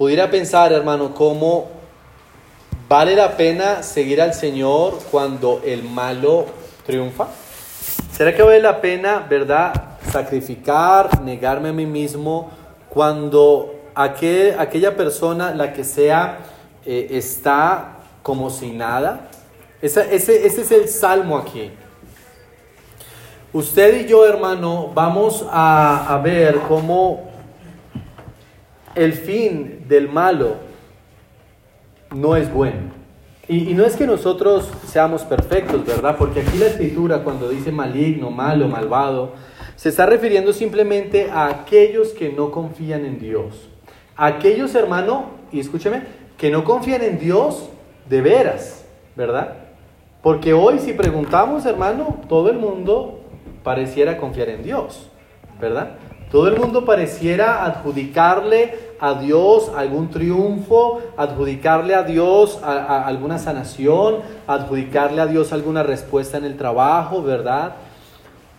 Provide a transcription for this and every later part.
pudiera pensar, hermano, cómo vale la pena seguir al Señor cuando el malo triunfa. ¿Será que vale la pena, verdad, sacrificar, negarme a mí mismo cuando aquella persona, la que sea, eh, está como sin nada? ese, ese es el salmo aquí. Usted y yo, hermano, vamos a ver cómo el fin del malo no es bueno. Y, no es que nosotros seamos perfectos, ¿verdad? Porque aquí la escritura cuando dice maligno, malo, malvado, se está refiriendo simplemente a aquellos que no confían en Dios. Aquellos, hermano, y escúcheme, que no confían en Dios de veras, ¿verdad? Porque hoy si preguntamos, hermano, todo el mundo pareciera confiar en Dios, ¿verdad? Todo el mundo pareciera adjudicarle a Dios algún triunfo, adjudicarle a Dios alguna sanación, adjudicarle a Dios alguna respuesta en el trabajo, ¿verdad?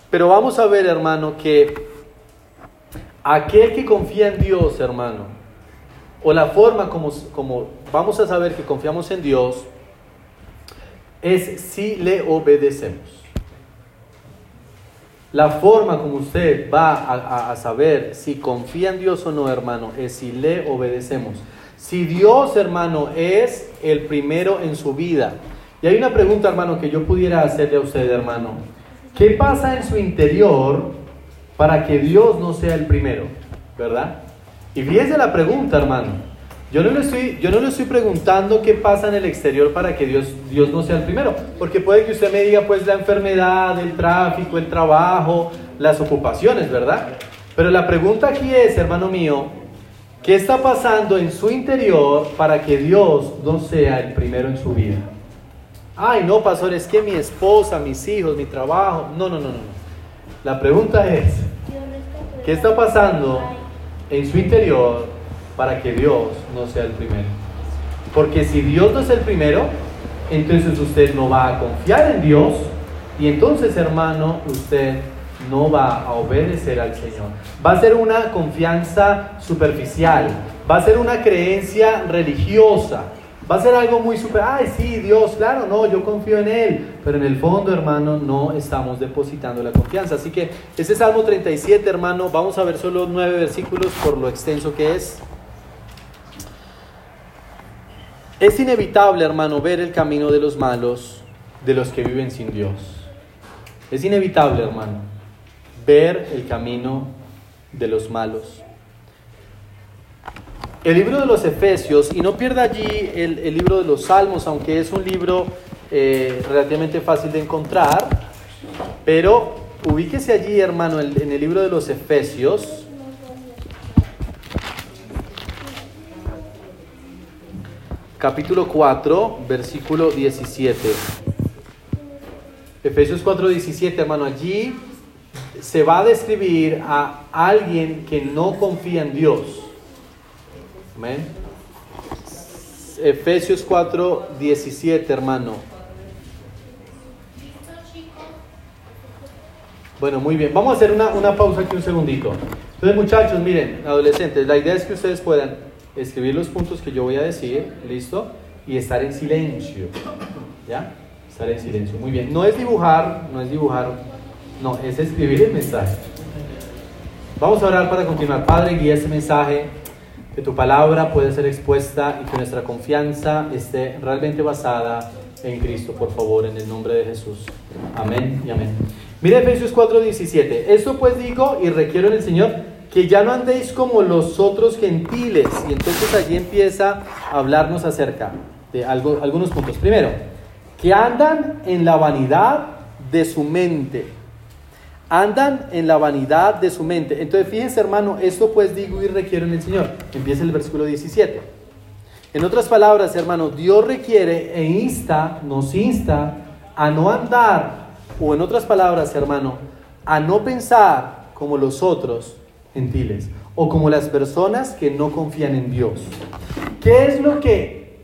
Pero vamos a ver, hermano, que aquel que confía en Dios, hermano, o la forma como, como vamos a saber que confiamos en Dios, es si le obedecemos. La forma como usted va a, saber si confía en Dios o no, hermano, es si le obedecemos. Si Dios, hermano, es el primero en su vida. Y hay una pregunta, hermano, que yo pudiera hacerle a usted, hermano. ¿Qué pasa en su interior para que Dios no sea el primero? ¿Verdad? Y fíjese la pregunta, hermano. Yo no, le estoy, yo no le estoy preguntando qué pasa en el exterior para que Dios, Dios no sea el primero, porque puede que usted me diga pues la enfermedad, el tráfico, el trabajo, las ocupaciones, ¿verdad? Pero la pregunta aquí es, hermano mío, ¿qué está pasando en su interior para que Dios no sea el primero en su vida? Ay, no, pastor, es que mi esposa, mis hijos, mi trabajo. No, no, no, no. La pregunta es, ¿qué está pasando en su interior para que Dios no sea el primero. Porque si Dios no es el primero, entonces usted no va a confiar en Dios y entonces, hermano, usted no va a obedecer al Señor. Va a ser una confianza superficial, va a ser una creencia religiosa, va a ser algo muy super, ay, sí, Dios, claro, no, yo confío en Él, pero en el fondo, hermano, no estamos depositando la confianza. Así que ese Salmo 37, hermano, vamos a ver solo nueve versículos por lo extenso que es. Es inevitable, hermano, ver el camino de los malos, de los que viven sin Dios. Es inevitable, hermano, ver el camino de los malos. El libro de los Efesios, y no pierda allí el, libro de los Salmos, aunque es un libro eh, relativamente fácil de encontrar, pero ubíquese allí, hermano, en el libro de los Efesios, capítulo 4, versículo 17. Efesios 4, 17, hermano, allí se va a describir a alguien que no confía en Dios. Amén. Efesios 4, 17, hermano. Bueno, muy bien. Vamos a hacer una, una pausa aquí un segundito. Entonces, muchachos, miren, adolescentes, la idea es que ustedes puedan escribir los puntos que yo voy a decir, ¿listo? Y estar en silencio, ¿ya? Estar en silencio, muy bien. No es dibujar, no es dibujar, no, es escribir el mensaje. Vamos a orar para continuar. Padre, guía este mensaje, que tu palabra pueda ser expuesta y que nuestra confianza esté realmente basada en Cristo, por favor, en el nombre de Jesús. Amén y amén. Mire Efesios 4:17. Esto pues digo y requiero en el Señor que ya no andéis como los otros gentiles. Y entonces allí empieza a hablarnos acerca de algo, algunos puntos. Primero, que andan en la vanidad de su mente. Andan en la vanidad de su mente. Entonces, fíjense, hermano, esto pues digo y requiero en el Señor. Empieza el versículo 17. En otras palabras, hermano, Dios requiere e insta, nos insta a no andar, o en otras palabras, hermano, a no pensar como los otros, gentiles o como las personas que no confían en Dios. ¿Qué es lo que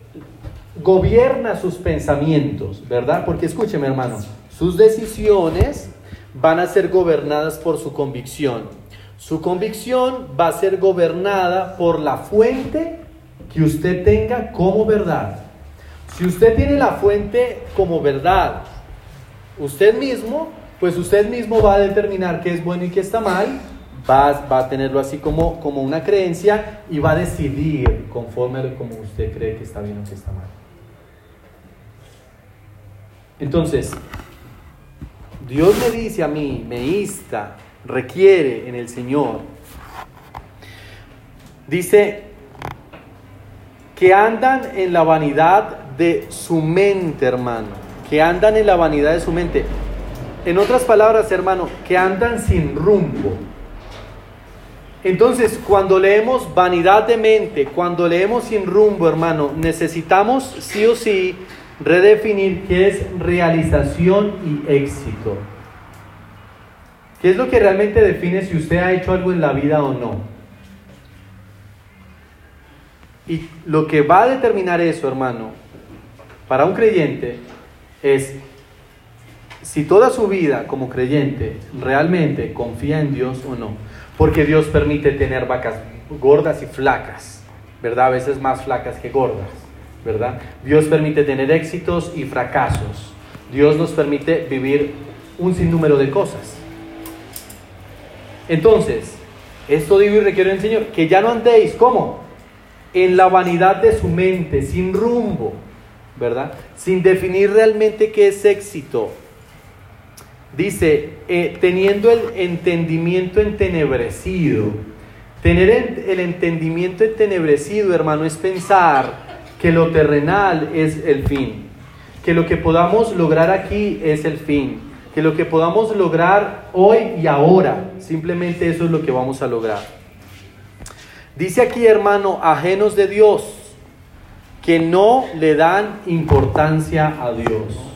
gobierna sus pensamientos, verdad? Porque escúcheme hermano, sus decisiones van a ser gobernadas por su convicción. Su convicción va a ser gobernada por la fuente que usted tenga como verdad. Si usted tiene la fuente como verdad, usted mismo, pues usted mismo va a determinar qué es bueno y qué está mal, va, va a tenerlo así como, como una creencia y va a decidir conforme a como usted cree que está bien o que está mal. Entonces, Dios me dice a mí, me insta, requiere en el Señor. Dice que andan en la vanidad de su mente, hermano. Que andan en la vanidad de su mente. En otras palabras, hermano, que andan sin rumbo. Entonces, cuando leemos vanidad de mente, cuando leemos sin rumbo, hermano, necesitamos sí o sí redefinir qué es realización y éxito. ¿Qué es lo que realmente define si usted ha hecho algo en la vida o no? Y lo que va a determinar eso, hermano, para un creyente, es si toda su vida como creyente realmente confía en Dios o no. Porque Dios permite tener vacas gordas y flacas, ¿verdad? A veces más flacas que gordas. ¿verdad? Dios permite tener éxitos y fracasos. Dios nos permite vivir un sinnúmero de cosas. Entonces, esto digo y requiero el Señor, que ya no andéis, ¿cómo? En la vanidad de su mente, sin rumbo, ¿verdad? Sin definir realmente qué es éxito. Dice, eh, teniendo el entendimiento entenebrecido. Tener el entendimiento entenebrecido, hermano, es pensar que lo terrenal es el fin, que lo que podamos lograr aquí es el fin, que lo que podamos lograr hoy y ahora, simplemente eso es lo que vamos a lograr. Dice aquí, hermano, ajenos de Dios, que no le dan importancia a Dios.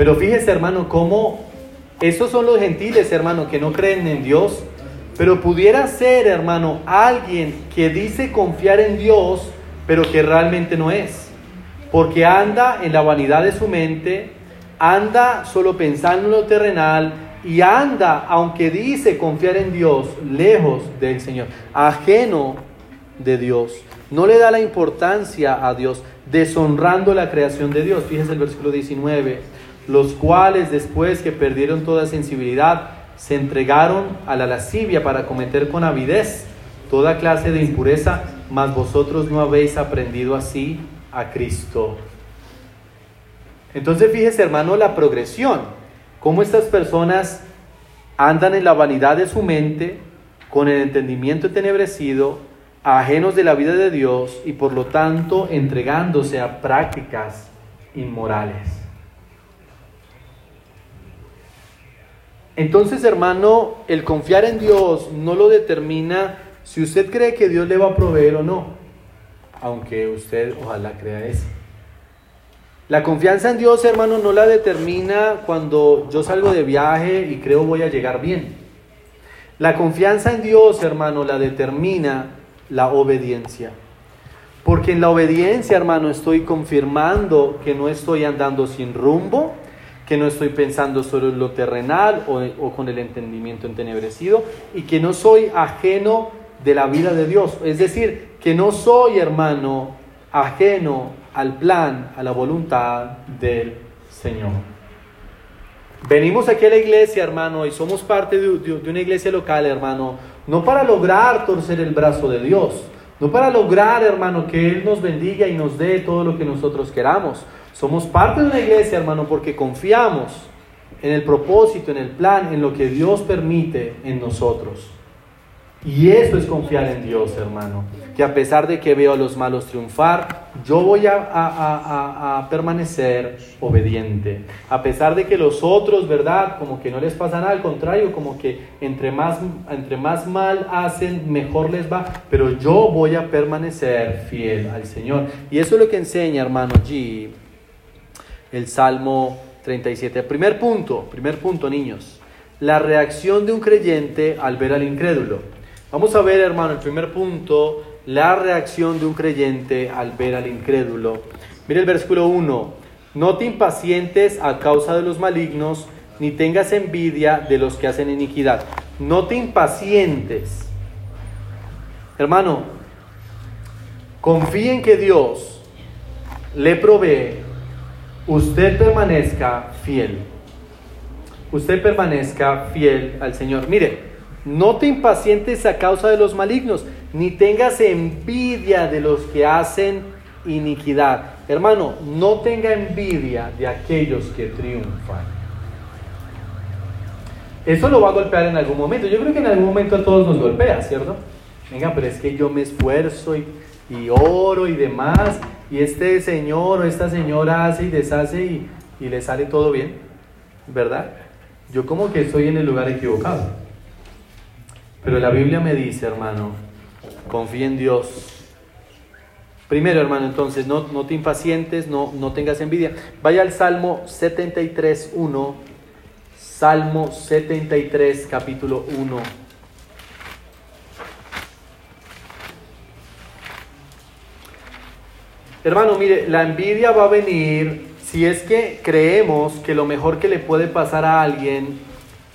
Pero fíjese, hermano, cómo esos son los gentiles, hermano, que no creen en Dios. Pero pudiera ser, hermano, alguien que dice confiar en Dios, pero que realmente no es. Porque anda en la vanidad de su mente, anda solo pensando en lo terrenal y anda, aunque dice confiar en Dios, lejos del Señor, ajeno de Dios. No le da la importancia a Dios, deshonrando la creación de Dios. Fíjese el versículo 19, los cuales después que perdieron toda sensibilidad, se entregaron a la lascivia para cometer con avidez toda clase de impureza mas vosotros no habéis aprendido así a Cristo. Entonces fíjese hermano la progresión, cómo estas personas andan en la vanidad de su mente, con el entendimiento entenebrecido, ajenos de la vida de Dios y por lo tanto entregándose a prácticas inmorales. Entonces, hermano, el confiar en Dios no lo determina si usted cree que Dios le va a proveer o no, aunque usted ojalá crea eso. La confianza en Dios, hermano, no la determina cuando yo salgo de viaje y creo voy a llegar bien. La confianza en Dios, hermano, la determina la obediencia. Porque en la obediencia, hermano, estoy confirmando que no estoy andando sin rumbo, que no estoy pensando solo en lo terrenal o, con el entendimiento entenebrecido y que no soy ajeno de la vida de Dios. Es decir, que no soy, hermano, ajeno al plan, a la voluntad del Señor. Venimos aquí a la iglesia, hermano, y somos parte de, una iglesia local, hermano, no para lograr torcer el brazo de Dios, no para lograr, hermano, que Él nos bendiga y nos dé todo lo que nosotros queramos. Somos parte de una iglesia, hermano, porque confiamos en el propósito, en el plan, en lo que Dios permite en nosotros. Y eso es confiar en Dios, hermano. Que a pesar de que veo a los malos triunfar, yo voy a, permanecer obediente. A pesar de que los otros, ¿verdad? Como que no les pasa nada, al contrario, como que entre más, entre más mal hacen, mejor les va. Pero yo voy a permanecer fiel al Señor. Y eso es lo que enseña, hermano G, el Salmo 37. Primer punto, primer punto, niños. La reacción de un creyente al ver al incrédulo. Vamos a ver, hermano, el primer punto, la reacción de un creyente al ver al incrédulo. Mire el versículo 1. No te impacientes a causa de los malignos, ni tengas envidia de los que hacen iniquidad. No te impacientes. Hermano, confíe en que Dios le provee, usted permanezca fiel. Usted permanezca fiel al Señor. Mire, no te impacientes a causa de los malignos, ni tengas envidia de los que hacen iniquidad. Hermano, no tenga envidia de aquellos que triunfan. Eso lo va a golpear en algún momento. Yo creo que en algún momento a todos nos golpea, ¿cierto? Venga, pero es que yo me esfuerzo y, y oro y demás, y este señor o esta señora hace y deshace y, y le sale todo bien, ¿verdad? Yo como que estoy en el lugar equivocado. Pero la Biblia me dice, hermano, confía en Dios. Primero, hermano, entonces, no, no te impacientes, no, no tengas envidia. Vaya al Salmo 73, 1. Salmo 73, capítulo 1. Hermano, mire, la envidia va a venir si es que creemos que lo mejor que le puede pasar a alguien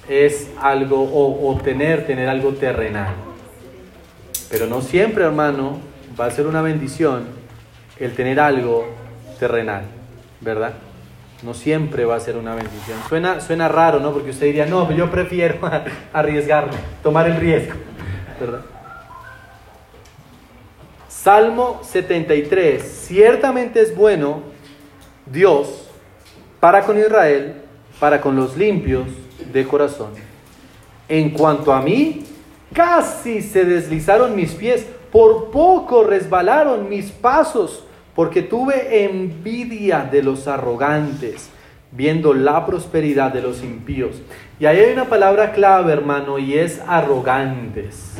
es algo o, tener, tener algo terrenal. Pero no siempre, hermano, va a ser una bendición el tener algo terrenal, ¿verdad? No siempre va a ser una bendición. Suena, suena raro, ¿no? Porque usted diría, no, yo prefiero arriesgarme, tomar el riesgo, ¿verdad? Salmo 73. Ciertamente es bueno Dios para con Israel, para con los limpios de corazón. En cuanto a mí, casi se deslizaron mis pies, por poco resbalaron mis pasos, porque tuve envidia de los arrogantes, viendo la prosperidad de los impíos. Y ahí hay una palabra clave, hermano, y es arrogantes.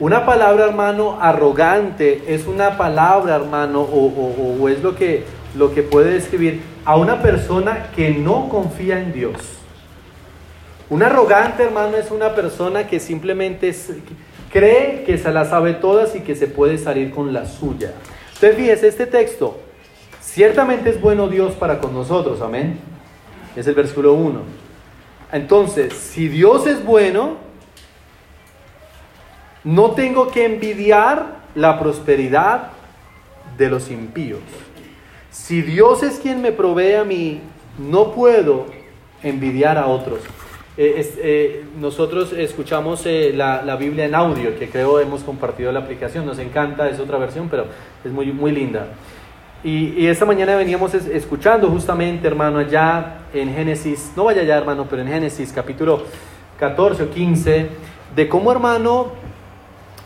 Una palabra, hermano, arrogante es una palabra, hermano, o, es lo que, lo que puede describir a una persona que no confía en Dios. Un arrogante, hermano, es una persona que simplemente cree que se la sabe todas y que se puede salir con la suya. Entonces, fíjese, este texto, ciertamente es bueno Dios para con nosotros, amén. Es el versículo 1. Entonces, si Dios es bueno, no tengo que envidiar la prosperidad de los impíos. Si Dios es quien me provee a mí, no puedo envidiar a otros. Eh, eh, nosotros escuchamos eh, la, Biblia en audio, que creo hemos compartido la aplicación, nos encanta, es otra versión, pero es muy, muy linda. Y, esta mañana veníamos escuchando justamente, hermano, allá en Génesis, no vaya allá, hermano, pero en Génesis capítulo 14 o 15, de cómo, hermano,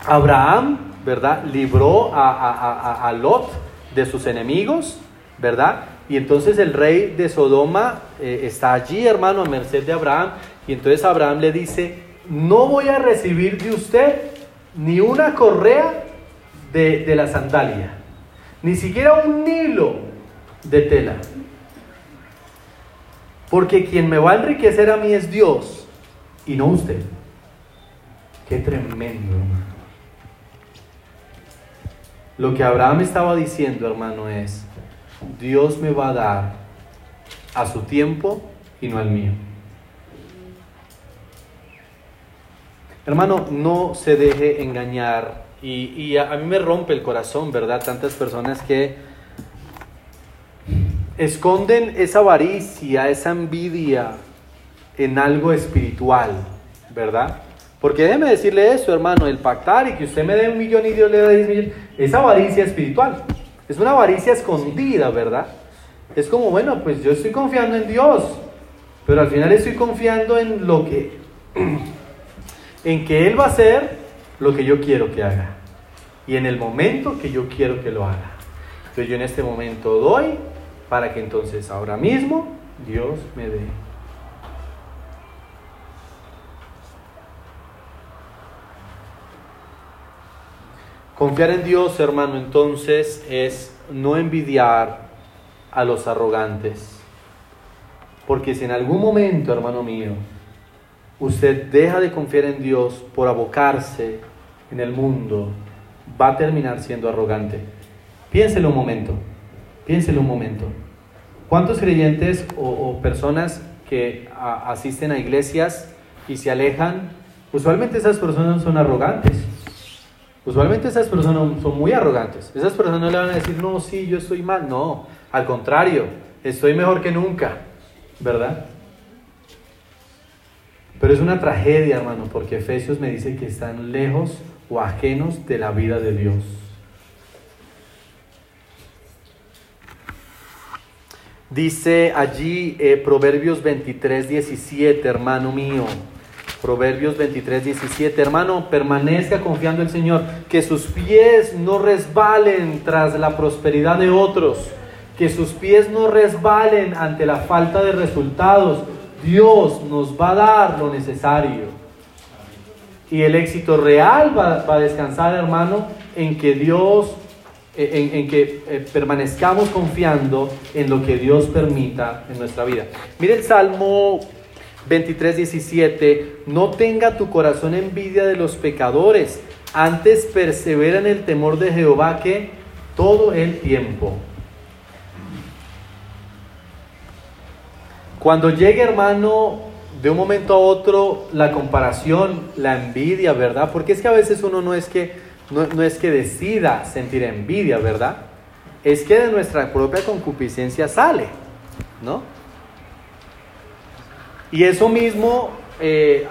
Abraham, ¿verdad? Libró a, Lot de sus enemigos, ¿verdad? Y entonces el rey de Sodoma eh, está allí, hermano, a merced de Abraham. Y entonces Abraham le dice, no voy a recibir de usted ni una correa de, de la sandalia, ni siquiera un hilo de tela. Porque quien me va a enriquecer a mí es Dios y no usted. Qué tremendo, hermano. Lo que Abraham estaba diciendo, hermano, es, Dios me va a dar a su tiempo y no al mío. Hermano, no se deje engañar. Y, a, a, mí me rompe el corazón, ¿verdad? Tantas personas que esconden esa avaricia, esa envidia en algo espiritual, ¿verdad? Porque déjeme decirle eso, hermano, el pactar y que usted me dé un millón y Dios le dé diez millones, es avaricia espiritual. Es una avaricia escondida, ¿verdad? Es como, bueno, pues yo estoy confiando en Dios, pero al final estoy confiando en lo que, en que Él va a hacer lo que yo quiero que haga. Y en el momento que yo quiero que lo haga. Entonces yo en este momento doy para que entonces ahora mismo Dios me dé. Confiar en Dios, hermano, entonces es no envidiar a los arrogantes. Porque si en algún momento, hermano mío, usted deja de confiar en Dios por abocarse en el mundo, va a terminar siendo arrogante. Piénselo un momento, piénselo un momento. ¿Cuántos creyentes o, personas que asisten a iglesias y se alejan, usualmente esas personas son arrogantes? Usualmente esas personas son muy arrogantes. Esas personas no le van a decir, no, sí, yo estoy mal. No, al contrario, estoy mejor que nunca, ¿verdad? Pero es una tragedia, hermano, porque Efesios me dice que están lejos o ajenos de la vida de Dios. Dice allí eh, Proverbios 23, 17, hermano mío. Proverbios 23, 17. Hermano, permanezca confiando en el Señor. Que sus pies no resbalen tras la prosperidad de otros. Que sus pies no resbalen ante la falta de resultados. Dios nos va a dar lo necesario. Y el éxito real va, a descansar, hermano, en que Dios en, en, que eh, permanezcamos confiando en lo que Dios permita en nuestra vida. Mire el Salmo 23, 17, no tenga tu corazón envidia de los pecadores, antes persevera en el temor de Jehová que todo el tiempo. Cuando llegue hermano, de un momento a otro, la comparación, la envidia, ¿verdad? Porque es que a veces uno no es que, no, no es que decida sentir envidia, ¿verdad? Es que de nuestra propia concupiscencia sale, ¿no? Y eso mismo eh,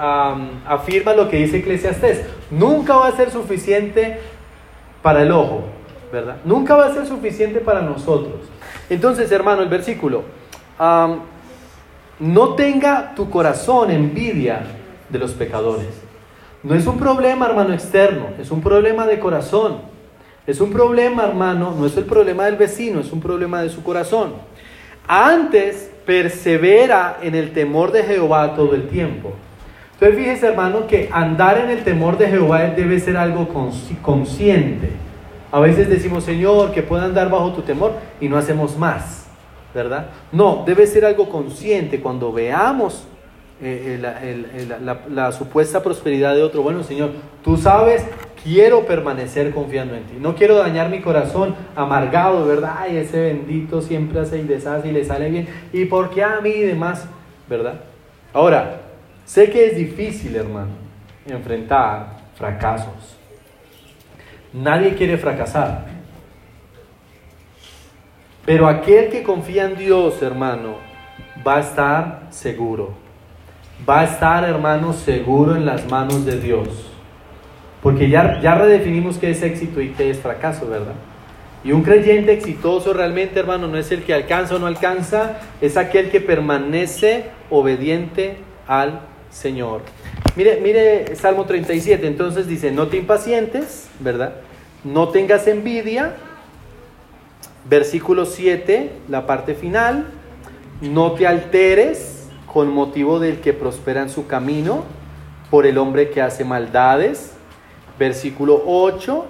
afirma lo que dice Eclesiastés. Nunca va a ser suficiente para el ojo, ¿verdad? Nunca va a ser suficiente para nosotros. Entonces, hermano, el versículo, no tenga tu corazón envidia de los pecadores. No es un problema, hermano, externo, es un problema de corazón. Es un problema, hermano, no es el problema del vecino, es un problema de su corazón. Antes persevera en el temor de Jehová todo el tiempo. Entonces fíjese hermano que andar en el temor de Jehová debe ser algo consciente. A veces decimos, Señor, que pueda andar bajo tu temor y no hacemos más, ¿verdad? No, debe ser algo consciente cuando veamos eh, eh, la, supuesta prosperidad de otro. Bueno, Señor, tú sabes, quiero permanecer confiando en ti. No quiero dañar mi corazón amargado, ¿verdad? Ay, ese bendito siempre hace y deshace y le sale bien. ¿Y por qué a mí y demás? ¿Verdad? Ahora, sé que es difícil, hermano, enfrentar fracasos. Nadie quiere fracasar. Pero aquel que confía en Dios, hermano, va a estar seguro va a estar, hermano, seguro en las manos de Dios. Porque ya, ya redefinimos qué es éxito y qué es fracaso, ¿verdad? Y un creyente exitoso realmente, hermano, no es el que alcanza o no alcanza, es aquel que permanece obediente al Señor. Mire, mire Salmo 37, entonces dice, no te impacientes, ¿verdad? No tengas envidia. Versículo 7, la parte final, no te alteres con motivo del que prospera en su camino, por el hombre que hace maldades. Versículo 8,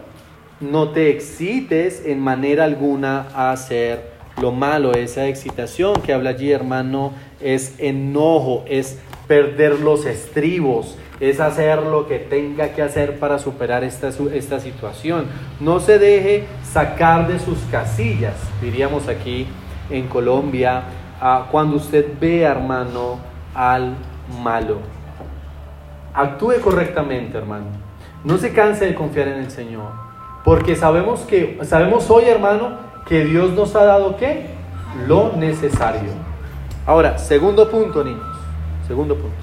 no te excites en manera alguna a hacer lo malo. Esa excitación que habla allí, hermano, es enojo, es perder los estribos, es hacer lo que tenga que hacer para superar esta, esta situación. No se deje sacar de sus casillas, diríamos aquí en Colombia, cuando usted ve, hermano, al malo. Actúe correctamente, hermano. No se canse de confiar en el Señor. Porque sabemos que, sabemos hoy, hermano, que Dios nos ha dado qué? Lo necesario. Ahora, segundo punto, niños. Segundo punto.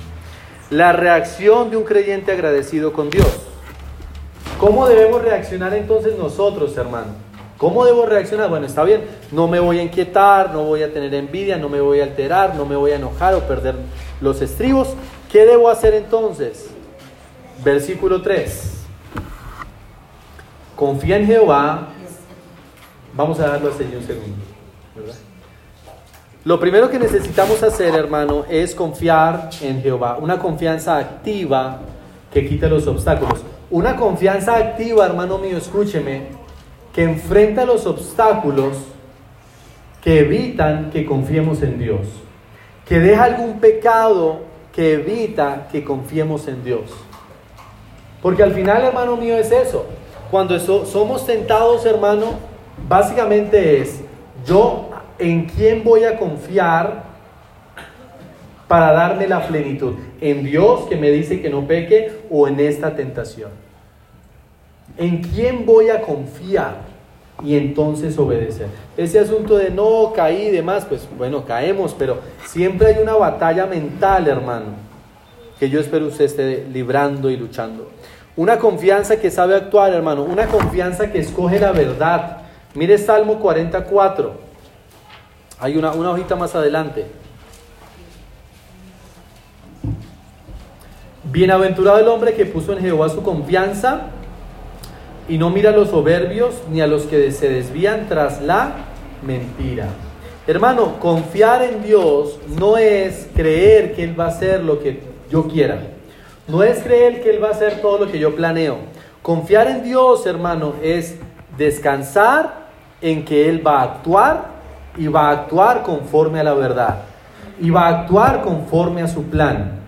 La reacción de un creyente agradecido con Dios. ¿Cómo debemos reaccionar entonces nosotros, hermano? ¿Cómo debo reaccionar? Bueno, está bien, no me voy a inquietar, no voy a tener envidia, no me voy a alterar, no me voy a enojar o perder los estribos. ¿Qué debo hacer entonces? Versículo 3. Confía en Jehová. Vamos a darlo así un segundo. Lo primero que necesitamos hacer, hermano, es confiar en Jehová. Una confianza activa que quita los obstáculos. Una confianza activa, hermano mío, escúcheme, que enfrenta los obstáculos que evitan que confiemos en Dios, que deja algún pecado que evita que confiemos en Dios. Porque al final, hermano mío, es eso. Cuando somos tentados, hermano, básicamente es, yo en quién voy a confiar para darme la plenitud. ¿En Dios que me dice que no peque o en esta tentación? ¿En quién voy a confiar? Y entonces obedecer. Ese asunto de no caí y demás, pues bueno, caemos, pero siempre hay una batalla mental, hermano, que yo espero usted esté librando y luchando. Una confianza que sabe actuar, hermano, una confianza que escoge la verdad. Mire Salmo 44. Hay una, una hojita más adelante. Bienaventurado el hombre que puso en Jehová su confianza y no mira a los soberbios ni a los que se desvían tras la mentira. Hermano, confiar en Dios no es creer que Él va a hacer lo que yo quiera. No es creer que Él va a hacer todo lo que yo planeo. Confiar en Dios, hermano, es descansar en que Él va a actuar y va a actuar conforme a la verdad. Y va a actuar conforme a su plan.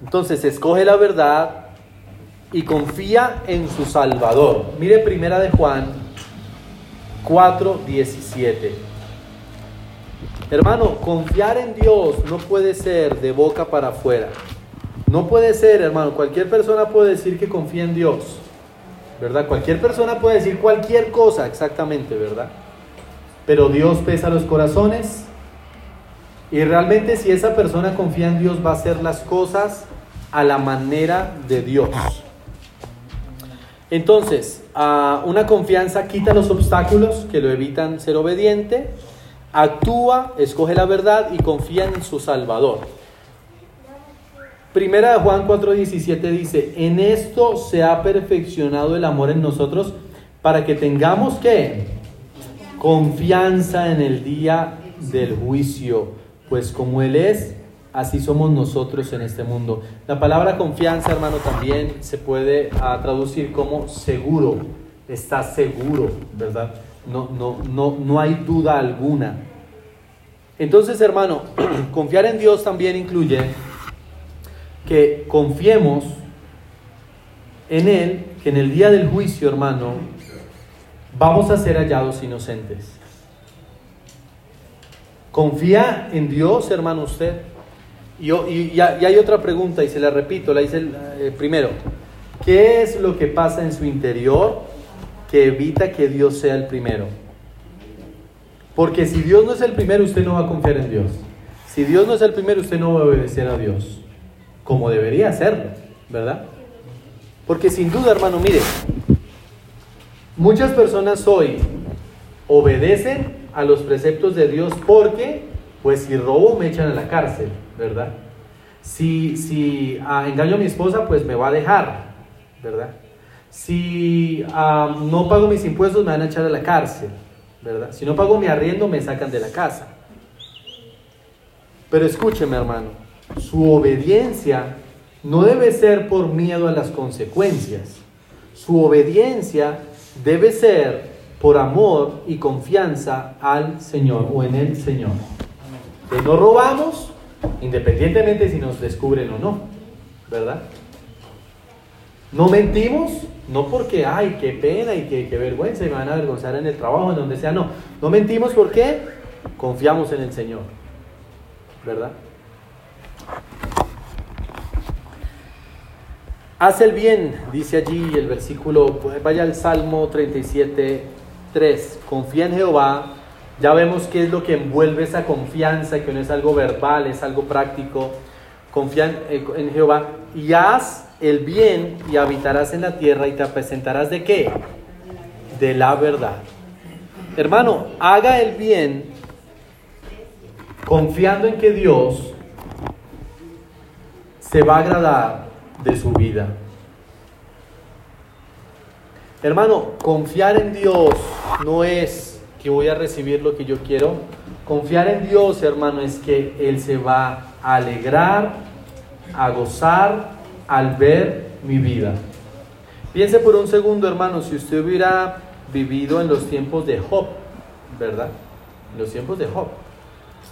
Entonces escoge la verdad y confía en su Salvador. Mire primera de Juan 4, 17. Hermano, confiar en Dios no puede ser de boca para afuera. No puede ser, hermano. Cualquier persona puede decir que confía en Dios. ¿Verdad? Cualquier persona puede decir cualquier cosa, exactamente, ¿verdad? Pero Dios pesa los corazones. Y realmente si esa persona confía en Dios va a hacer las cosas a la manera de Dios. Entonces, una confianza quita los obstáculos que lo evitan ser obediente, actúa, escoge la verdad y confía en su Salvador. Primera de Juan 4:17 dice, en esto se ha perfeccionado el amor en nosotros para que tengamos que confianza en el día del juicio, pues como Él es, así somos nosotros en este mundo. La palabra confianza, hermano, también se puede ah, traducir como seguro. Está seguro, ¿verdad? No, no, no, no hay duda alguna. Entonces, hermano, confiar en Dios también incluye que confiemos en Él, que en el día del juicio, hermano, vamos a ser hallados inocentes. ¿Confía en Dios, hermano, usted? Y, ya, hay otra pregunta y se la repito, la hice eh, primero. ¿Qué es lo que pasa en su interior que evita que Dios sea el primero? Porque si Dios no es el primero, usted no va a confiar en Dios. Si Dios no es el primero, usted no va a obedecer a Dios, como debería hacerlo, ¿verdad? Porque sin duda, hermano, mire, muchas personas hoy obedecen a los preceptos de Dios porque, pues si robo, me echan a la cárcel. ¿verdad? Si, si ah, engaño a mi esposa, pues me va a dejar, ¿verdad? Si no pago mis impuestos, me van a echar a la cárcel, ¿verdad? Si no pago mi arriendo, me sacan de la casa. Pero escúcheme, hermano, su obediencia no debe ser por miedo a las consecuencias. Su obediencia debe ser por amor y confianza al Señor o en el Señor. Que no robamos, independientemente si nos descubren o no, ¿verdad? No mentimos, no porque, ay, qué pena y qué, vergüenza y me van a avergonzar en el trabajo, en donde sea, no. No mentimos porque confiamos en el Señor, ¿verdad? Haz el bien, dice allí el versículo, vaya al Salmo 37, 3. Confía en Jehová ya vemos qué es lo que envuelve esa confianza, que no es algo verbal, es algo práctico. Confía en Jehová y haz el bien y habitarás en la tierra y te presentarás de qué? De la verdad. Hermano, haga el bien confiando en que Dios se va a agradar de su vida. Hermano, confiar en Dios no es que voy a recibir lo que yo quiero. Confiar en Dios, hermano, es que Él se va a alegrar, a gozar al ver mi vida. Piense por un segundo, hermano, si usted hubiera vivido en los tiempos de Job, ¿verdad? En los tiempos de Job,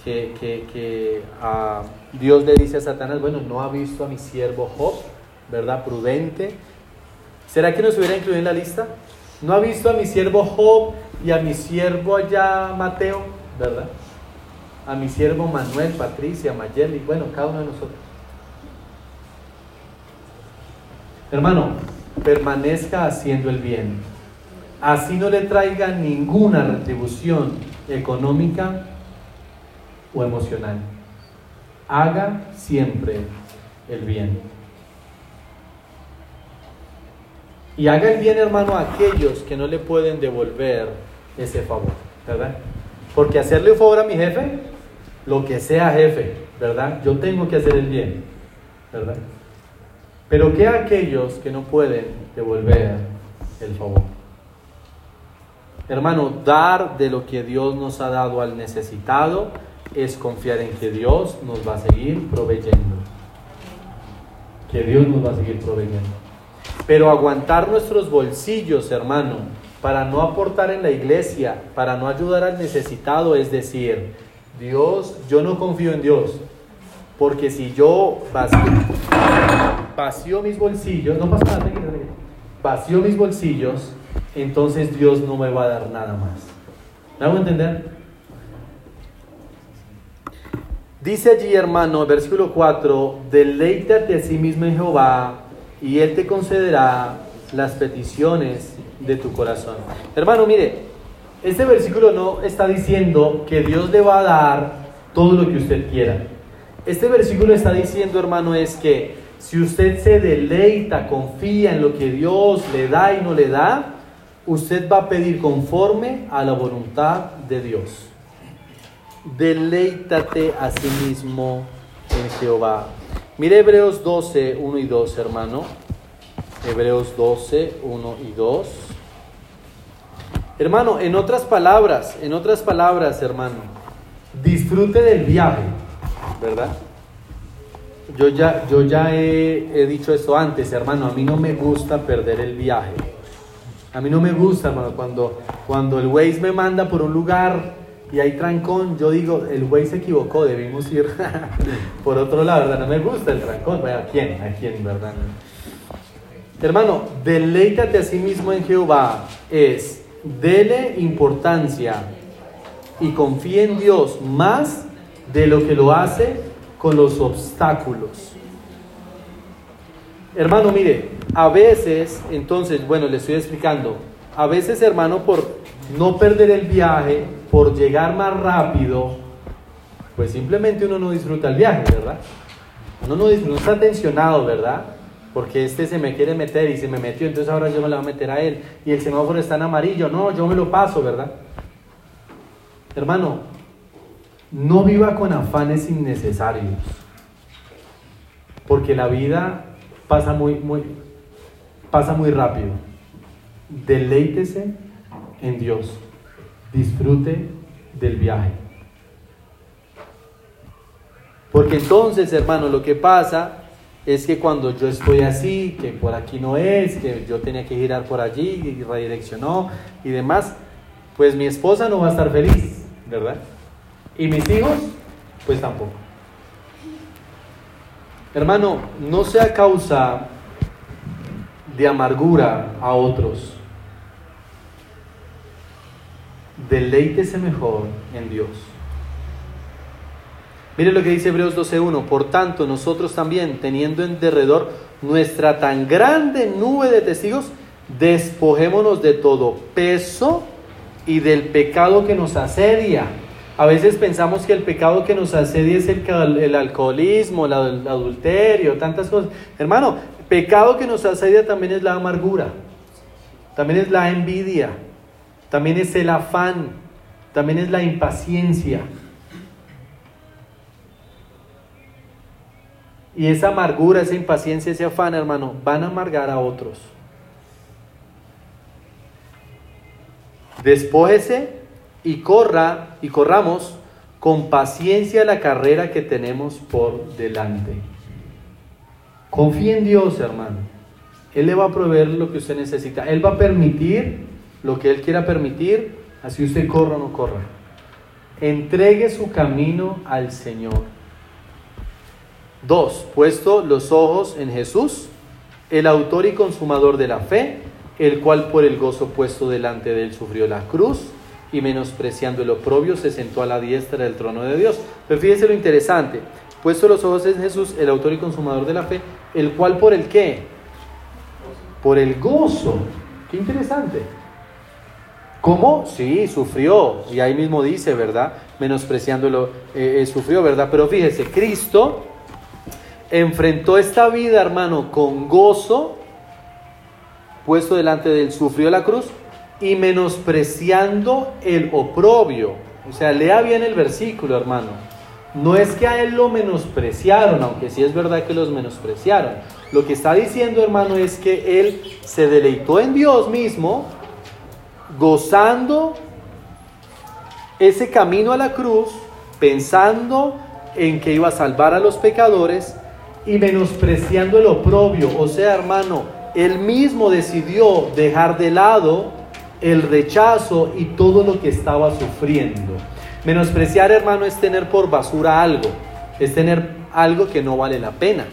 que, que, ah, Dios le dice a Satanás, bueno, no ha visto a mi siervo Job, ¿verdad? Prudente. ¿Será que nos hubiera incluido en la lista? ¿No ha visto a mi siervo Job y a mi siervo allá Mateo, ¿verdad? A mi siervo Manuel, Patricia, Mayeli, bueno, cada uno de nosotros. Hermano, permanezca haciendo el bien. Así no le traiga ninguna retribución económica o emocional. Haga siempre el bien. Y haga el bien, hermano, a aquellos que no le pueden devolver ese favor, ¿verdad? Porque hacerle un favor a mi jefe, lo que sea jefe, ¿verdad? Yo tengo que hacer el bien, ¿verdad? Pero ¿qué aquellos que no pueden devolver el favor? Hermano, dar de lo que Dios nos ha dado al necesitado es confiar en que Dios nos va a seguir proveyendo. Que Dios nos va a seguir proveyendo. Pero aguantar nuestros bolsillos, hermano, para no aportar en la iglesia, para no ayudar al necesitado, es decir, Dios, yo no confío en Dios, porque si yo vacío, mis bolsillos, no pasa nada, vacío mis bolsillos, entonces Dios no me va a dar nada más. ¿Me hago entender? Dice allí, hermano, versículo 4, deleítate a sí mismo en Jehová y Él te concederá las peticiones de tu corazón. Hermano, mire, este versículo no está diciendo que Dios le va a dar todo lo que usted quiera. Este versículo está diciendo, hermano, es que si usted se deleita, confía en lo que Dios le da y no le da, usted va a pedir conforme a la voluntad de Dios. Deleítate a sí mismo en Jehová. Mire Hebreos 12, 1 y 2, hermano. Hebreos 12, 1 y 2. Hermano, en otras palabras, en otras palabras, hermano, disfrute del viaje, ¿verdad? Yo ya, yo ya he, dicho esto antes, hermano, a mí no me gusta perder el viaje. A mí no me gusta, hermano, cuando, cuando el Waze me manda por un lugar y hay trancón, yo digo, el güey se equivocó, debimos ir por otro lado, ¿verdad? No me gusta el trancón, ¿a quién? ¿A quién, verdad? Hermano, deleítate a sí mismo en Jehová es, dele importancia y confíe en Dios más de lo que lo hace con los obstáculos. Hermano, mire, a veces, entonces, bueno, le estoy explicando, a veces, hermano, por no perder el viaje, por llegar más rápido, pues simplemente uno no disfruta el viaje, ¿verdad? Uno no, está tensionado, ¿verdad? Porque este se me quiere meter y se me metió, entonces ahora yo me lo voy a meter a él. Y el semáforo está en amarillo, no, yo me lo paso, ¿verdad? Hermano, no viva con afanes innecesarios. Porque la vida pasa muy, muy, pasa muy rápido. Deleítese en Dios disfrute del viaje. Porque entonces, hermano, lo que pasa es que cuando yo estoy así, que por aquí no es, que yo tenía que girar por allí y redireccionó y demás, pues mi esposa no va a estar feliz, ¿verdad? Y mis hijos, pues tampoco. Hermano, no sea causa de amargura a otros deleítese mejor en Dios. Mire lo que dice Hebreos 12.1. Por tanto, nosotros también, teniendo en derredor nuestra tan grande nube de testigos, despojémonos de todo peso y del pecado que nos asedia. A veces pensamos que el pecado que nos asedia es el, alcoholismo, el adulterio, tantas cosas. Hermano, pecado que nos asedia también es la amargura, también es la envidia, también es el afán, también es la impaciencia. Y esa amargura, esa impaciencia, ese afán, hermano, van a amargar a otros. Despójese y corra y corramos con paciencia la carrera que tenemos por delante. Confíe en Dios, hermano. Él le va a proveer lo que usted necesita. Él va a permitir lo que Él quiera permitir, así usted corra o no corra. Entregue su camino al Señor. Dos, puesto los ojos en Jesús, el autor y consumador de la fe, el cual por el gozo puesto delante de él sufrió la cruz y menospreciando el oprobio se sentó a la diestra del trono de Dios. Pero fíjese lo interesante, puesto los ojos en Jesús, el autor y consumador de la fe, el cual por el qué? por el gozo. Qué interesante. ¿Cómo? Sí, sufrió. Y ahí mismo dice, ¿verdad? Menospreciándolo, eh, eh, sufrió, ¿verdad? Pero fíjese, Cristo enfrentó esta vida, hermano, con gozo, puesto delante de él, sufrió la cruz y menospreciando el oprobio. O sea, lea bien el versículo, hermano. No es que a él lo menospreciaron, aunque sí es verdad que los menospreciaron. Lo que está diciendo, hermano, es que él se deleitó en Dios mismo, gozando ese camino a la cruz, pensando en que iba a salvar a los pecadores y menospreciando el oprobio. O sea, hermano, él mismo decidió dejar de lado el rechazo y todo lo que estaba sufriendo. Menospreciar, hermano, es tener por basura algo, es tener algo que no vale la pena.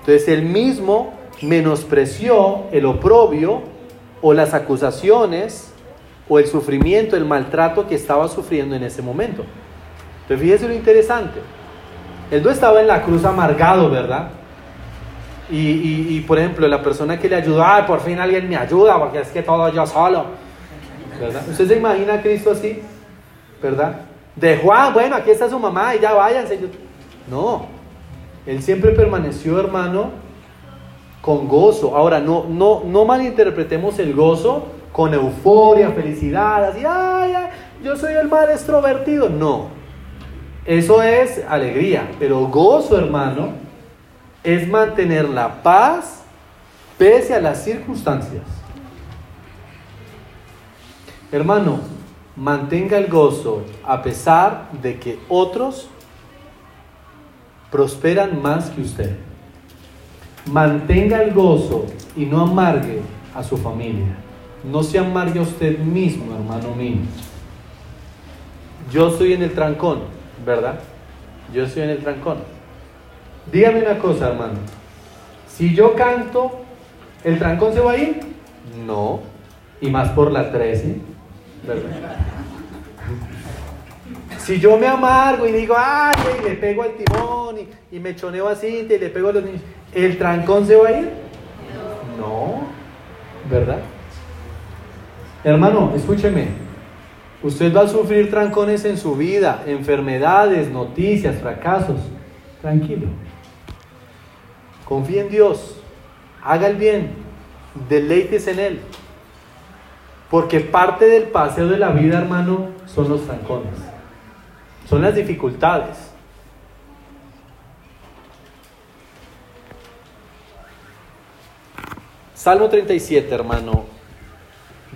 Entonces él mismo menospreció el oprobio o las acusaciones o el sufrimiento, el maltrato que estaba sufriendo en ese momento. Entonces fíjese lo interesante. Él no estaba en la cruz amargado, ¿verdad? Y, por ejemplo, la persona que le ayudó, ay, por fin alguien me ayuda, porque es que todo yo solo. ¿Verdad? ¿Usted se imagina a Cristo así? ¿Verdad? De Juan, bueno, aquí está su mamá y ya váyanse. No, él siempre permaneció, hermano, con gozo. Ahora, no, no, no malinterpretemos el gozo con euforia, felicidad, así, ay, ay, yo soy el más extrovertido. No, eso es alegría, pero gozo, hermano, es mantener la paz pese a las circunstancias. Hermano, mantenga el gozo a pesar de que otros prosperan más que usted. Mantenga el gozo y no amargue a su familia. No se amargue a usted mismo, hermano mío. Yo estoy en el trancón, ¿verdad? Yo estoy en el trancón. Dígame una cosa, hermano. Si yo canto, ¿el trancón se va a ir? No. Y más por la 13, ¿verdad? Si yo me amargo y digo, ay, le pego al timón y, me choneo así y le pego a los niños, ¿el trancón se va a ir? No, ¿verdad? Hermano, escúcheme. Usted va a sufrir trancones en su vida, enfermedades, noticias, fracasos. Tranquilo. Confíe en Dios. Haga el bien. Deleites en Él. Porque parte del paseo de la vida, hermano, son los trancones. Son las dificultades. Salmo 37, hermano.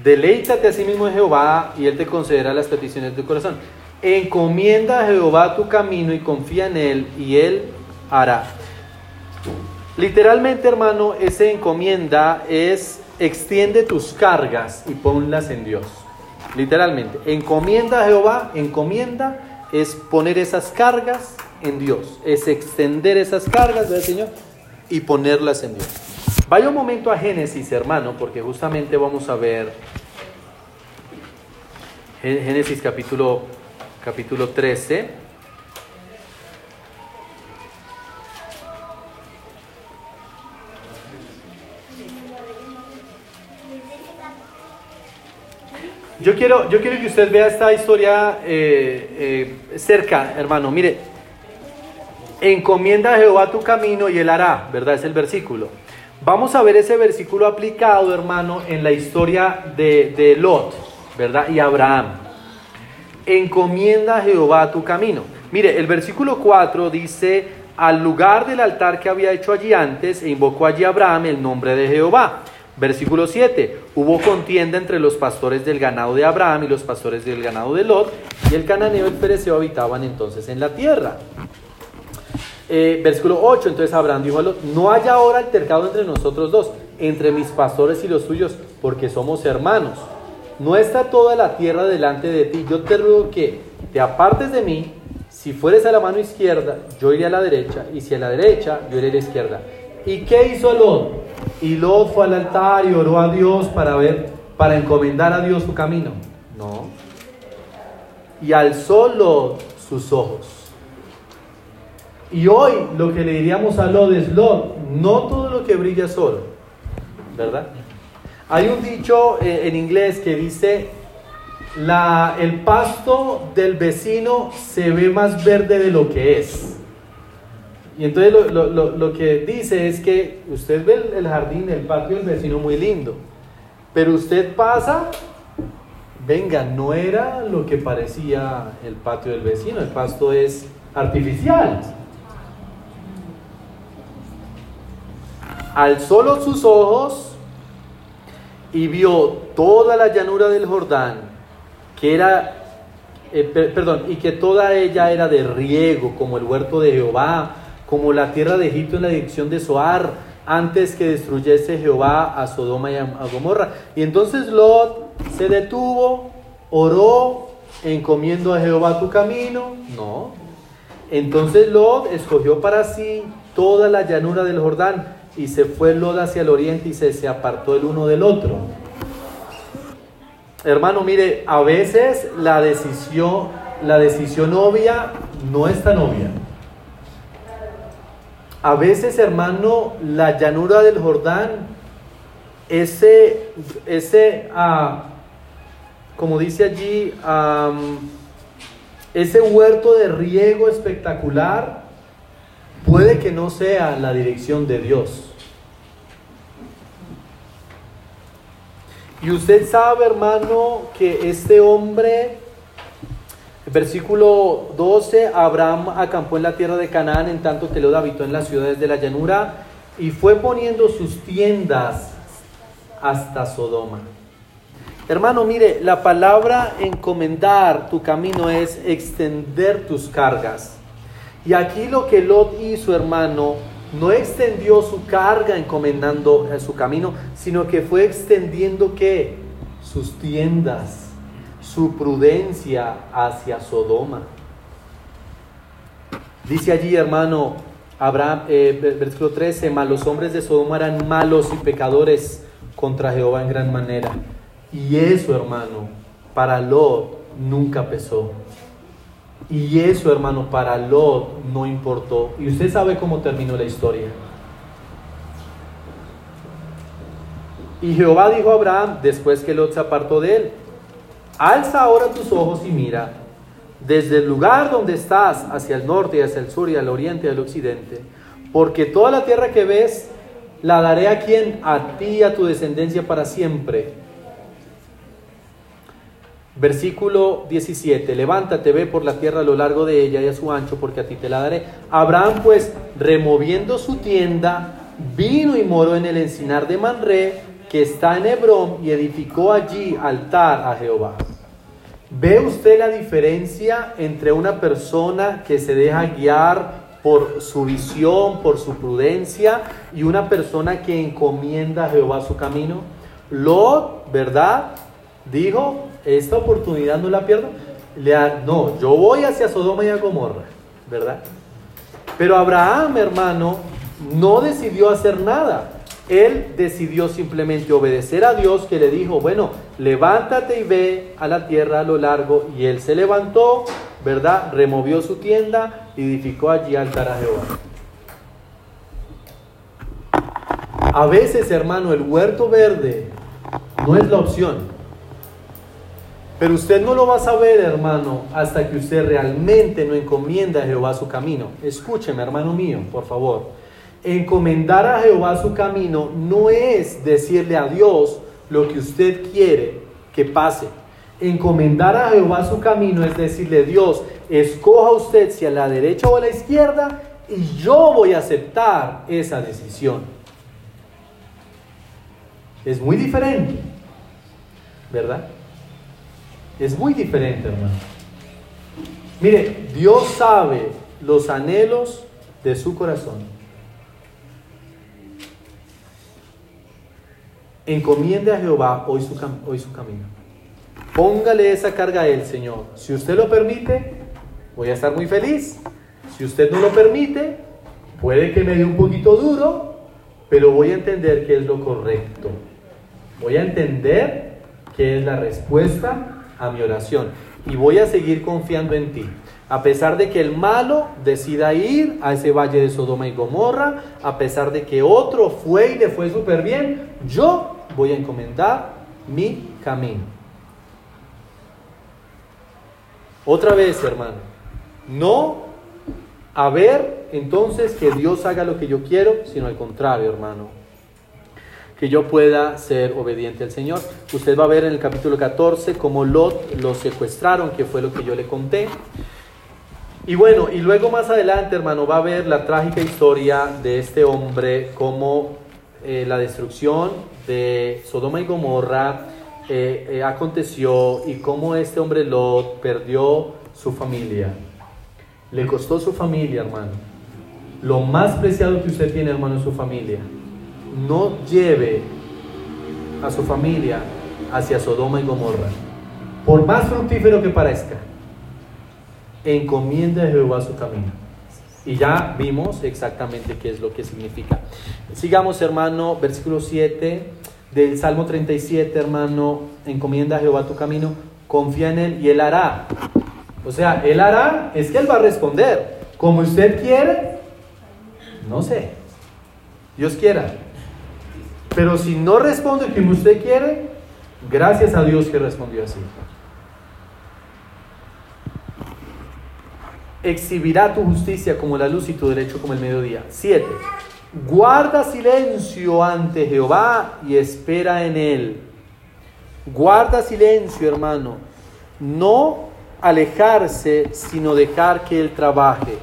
Deleítate a sí mismo en Jehová y Él te concederá las peticiones de tu corazón. Encomienda a Jehová tu camino y confía en Él y Él hará. Literalmente, hermano, ese encomienda es extiende tus cargas y ponlas en Dios. Literalmente, encomienda a Jehová, encomienda es poner esas cargas en Dios, es extender esas cargas del Señor y ponerlas en Dios. Vaya un momento a Génesis, hermano, porque justamente vamos a ver Génesis capítulo, capítulo 13. Yo quiero, yo quiero que usted vea esta historia eh, eh, cerca, hermano. Mire, encomienda a Jehová tu camino y él hará, ¿verdad? Es el versículo. Vamos a ver ese versículo aplicado, hermano, en la historia de, Lot, ¿verdad? Y Abraham. Encomienda a Jehová tu camino. Mire, el versículo 4 dice, al lugar del altar que había hecho allí antes, e invocó allí Abraham el nombre de Jehová. Versículo 7. Hubo contienda entre los pastores del ganado de Abraham y los pastores del ganado de Lot, y el cananeo y el pereceo habitaban entonces en la tierra. Eh, versículo 8. Entonces Abraham dijo a Lot: No haya ahora altercado entre nosotros dos, entre mis pastores y los tuyos, porque somos hermanos. No está toda la tierra delante de ti. Yo te ruego que te apartes de mí. Si fueres a la mano izquierda, yo iré a la derecha, y si a la derecha, yo iré a la izquierda. ¿Y qué hizo Lot? Y Lot fue al altar y oró a Dios para ver, para encomendar a Dios su camino. No. Y alzó Lot sus ojos. Y hoy lo que le diríamos a Lot es, Lot, no todo lo que brilla es oro, ¿verdad? Hay un dicho eh, en inglés que dice, la, el pasto del vecino se ve más verde de lo que es. Y entonces lo, que dice es que usted ve el, jardín, el patio del vecino muy lindo, pero usted pasa, venga, no era lo que parecía el patio del vecino, el pasto es artificial. Alzó sus ojos y vio toda la llanura del Jordán, que era, eh, perdón, y que toda ella era de riego, como el huerto de Jehová, como la tierra de Egipto en la dirección de Zoar, antes que destruyese Jehová a Sodoma y a Gomorra. Y entonces Lot se detuvo, oró, encomiendo a Jehová tu camino. No. Entonces Lot escogió para sí toda la llanura del Jordán y se fue Lot hacia el oriente y se, se apartó el uno del otro. Hermano, mire, a veces la decisión, la decisión obvia no es tan obvia. A veces, hermano, la llanura del Jordán, ese, ese, ah, como dice allí, ese huerto de riego espectacular, puede que no sea la dirección de Dios. Y usted sabe, hermano, que este hombre, versículo 12, Abraham acampó en la tierra de Canaán en tanto que Lot habitó en las ciudades de la llanura y fue poniendo sus tiendas hasta Sodoma. Hermano, mire, la palabra encomendar tu camino es extender tus cargas. Y aquí lo que Lot hizo, hermano, no extendió su carga encomendando a su camino, sino que fue extendiendo qué? Sus tiendas, su prudencia hacia Sodoma. Dice allí, hermano, Abraham, eh, versículo 13, malos hombres de Sodoma eran malos y pecadores contra Jehová en gran manera. Y eso, hermano, para Lot nunca pesó. Y eso, hermano, para Lot no importó. Y usted sabe cómo terminó la historia. Y Jehová dijo a Abraham, después que Lot se apartó de él, alza ahora tus ojos y mira, desde el lugar donde estás, hacia el norte y hacia el sur y al oriente y al occidente, porque toda la tierra que ves, la daré a quien? A ti y a tu descendencia para siempre Versículo 17, levántate, ve por la tierra a lo largo de ella y a su ancho, porque a ti te la daré. Abraham, pues, removiendo su tienda, vino y moró en el encinar de Manré, que está en Hebrón, y edificó allí altar a Jehová. ¿Ve usted la diferencia entre una persona que se deja guiar por su visión, por su prudencia, y una persona que encomienda a Jehová su camino? Lot, ¿verdad? Dijo, esta oportunidad no la pierdo. No, yo voy hacia Sodoma y a Gomorra, ¿verdad? Pero Abraham, hermano, no decidió hacer nada. Él decidió simplemente obedecer a Dios que le dijo, bueno, levántate y ve a la tierra a lo largo. Y él se levantó, ¿verdad? Removió su tienda y edificó allí altar a Jehová. A veces, hermano, el huerto verde no es la opción. Pero usted no lo va a saber, hermano, hasta que usted realmente no encomienda a Jehová su camino. Escúcheme, hermano mío, por favor. Encomendar a Jehová su camino no es decirle a Dios lo que usted quiere que pase. Encomendar a Jehová su camino es decirle, Dios, escoja usted si a la derecha o a la izquierda y yo voy a aceptar esa decisión. Es muy diferente, ¿verdad? Es muy diferente, hermano. Mire, Dios sabe los anhelos de su corazón. Encomiende a Jehová hoy su, hoy su camino. Póngale esa carga a Él, Señor. Si usted lo permite, voy a estar muy feliz. Si usted no lo permite, puede que me dé un poquito duro, pero voy a entender que es lo correcto. Voy a entender que es la respuesta a mi oración y voy a seguir confiando en ti. A pesar de que el malo decida ir a ese valle de Sodoma y Gomorra, a pesar de que otro fue y le fue súper bien, yo voy a encomendar mi camino. Otra vez, hermano, no a ver entonces que Dios haga lo que yo quiero, sino al contrario, hermano, que yo pueda ser obediente al Señor. Usted va a ver en el capítulo 14 cómo Lot lo secuestraron, que fue lo que yo le conté. Y bueno, y luego más adelante, hermano, va a ver la trágica historia de este hombre, cómo eh, la destrucción de Sodoma y Gomorra eh, eh, aconteció y cómo este hombre Lot perdió su familia. Le costó su familia, hermano. Lo más preciado que usted tiene, hermano, es su familia. No lleve a su familia hacia Sodoma y Gomorra. Por más fructífero que parezca encomienda a Jehová su camino. Y ya vimos exactamente qué es lo que significa. Sigamos, hermano, versículo 7 del Salmo 37, hermano, encomienda a Jehová tu camino, confía en Él y Él hará. O sea, Él hará, es que Él va a responder. Como usted quiere, no sé. Dios quiera. Pero si no responde como usted quiere, gracias a Dios que respondió así. Exhibirá tu justicia como la luz y tu derecho como el mediodía. 7. Guarda silencio ante Jehová y espera en él. Guarda silencio, hermano. No alejarse, sino dejar que él trabaje.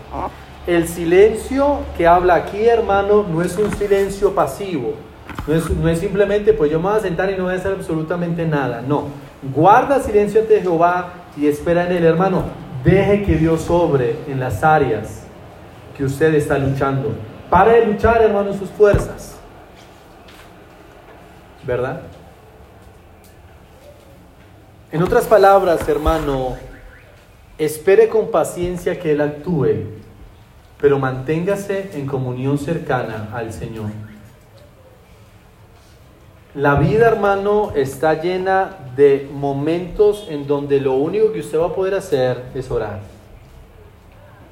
El silencio que habla aquí, hermano, no es un silencio pasivo. No es, no es simplemente, pues yo me voy a sentar y no voy a hacer absolutamente nada. No. Guarda silencio ante Jehová y espera en él, hermano. Deje que Dios sobre en las áreas que usted está luchando. Para de luchar, hermano, sus fuerzas. ¿Verdad? En otras palabras, hermano, espere con paciencia que Él actúe, pero manténgase en comunión cercana al Señor. La vida, hermano, está llena de momentos en donde lo único que usted va a poder hacer es orar.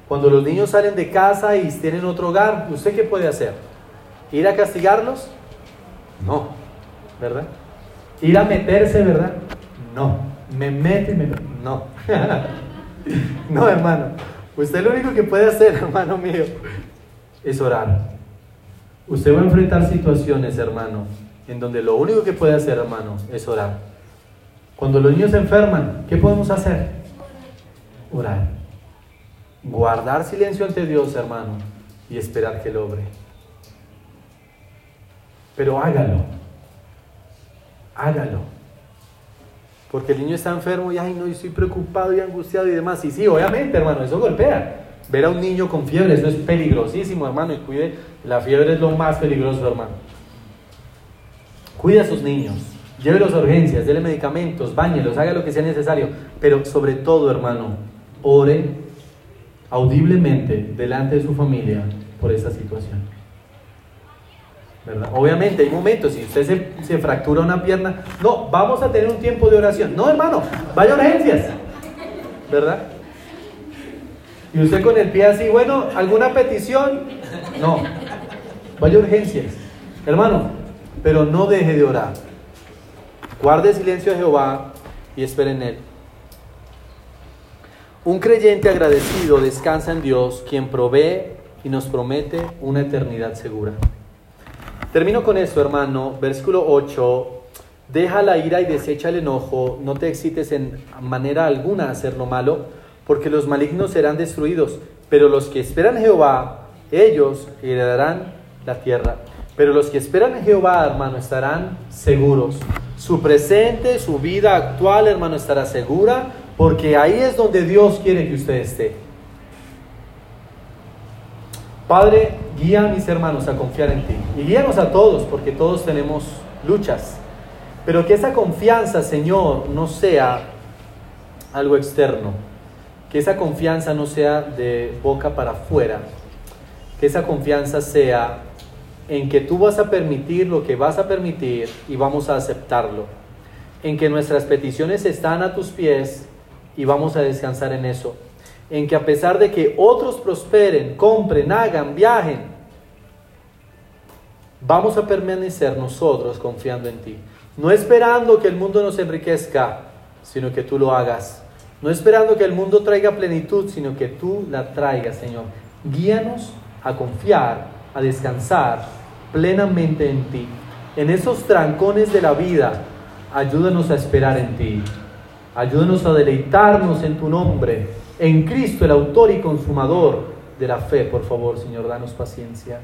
Cuando los niños salen de casa y tienen otro hogar, ¿usted qué puede hacer? ¿Ir a castigarlos? No, ¿verdad? ¿Ir a meterse, verdad? No. ¿Me mete me No. no, hermano. Usted lo único que puede hacer, hermano mío, es orar. Usted va a enfrentar situaciones, hermano, en donde lo único que puede hacer, hermano, es orar. Cuando los niños se enferman, ¿qué podemos hacer? Orar. Guardar silencio ante Dios, hermano, y esperar que Él obre. Pero hágalo. Hágalo. Porque el niño está enfermo y, ay, no, estoy preocupado y angustiado y demás. Y sí, obviamente, hermano, eso golpea. Ver a un niño con fiebre, eso es peligrosísimo, hermano. Y cuide, la fiebre es lo más peligroso, hermano. Cuide a sus niños, llévelos a urgencias, déle medicamentos, bañelos, haga lo que sea necesario. Pero sobre todo, hermano, ore audiblemente delante de su familia por esta situación. ¿verdad? Obviamente hay momentos, si usted se, se, fractura una pierna, no, vamos a tener un tiempo de oración. No, hermano, vaya urgencias, ¿verdad? Y usted con el pie así, bueno, ¿alguna petición? No, vaya urgencias. Hermano, pero no deje de orar. Guarde silencio a Jehová y espere en Él. Un creyente agradecido descansa en Dios, quien provee y nos promete una eternidad segura. Termino con esto, hermano. Versículo 8. Deja la ira y desecha el enojo. No te excites en manera alguna a hacer lo malo, porque los malignos serán destruidos. Pero los que esperan Jehová, ellos heredarán la tierra. Pero los que esperan en Jehová, hermano, estarán seguros. Su presente, su vida actual, hermano, estará segura, porque ahí es donde Dios quiere que usted esté. Padre, guía a mis hermanos a confiar en ti. Y guíanos a todos, porque todos tenemos luchas. Pero que esa confianza, Señor, no sea algo externo. Que esa confianza no sea de boca para afuera. Que esa confianza sea en que tú vas a permitir lo que vas a permitir y vamos a aceptarlo. En que nuestras peticiones están a tus pies y vamos a descansar en eso. En que a pesar de que otros prosperen, compren, hagan, viajen, vamos a permanecer nosotros confiando en ti. No esperando que el mundo nos enriquezca, sino que tú lo hagas. No esperando que el mundo traiga plenitud, sino que tú la traigas, Señor. Guíanos a confiar, a descansar plenamente en ti. En esos trancones de la vida, ayúdanos a esperar en ti. Ayúdanos a deleitarnos en tu nombre, en Cristo, el autor y consumador de la fe. Por favor, Señor, danos paciencia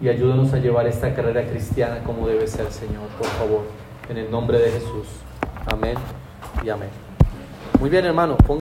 y ayúdanos a llevar esta carrera cristiana como debe ser, Señor, por favor, en el nombre de Jesús. Amén y amén. Muy bien, hermano.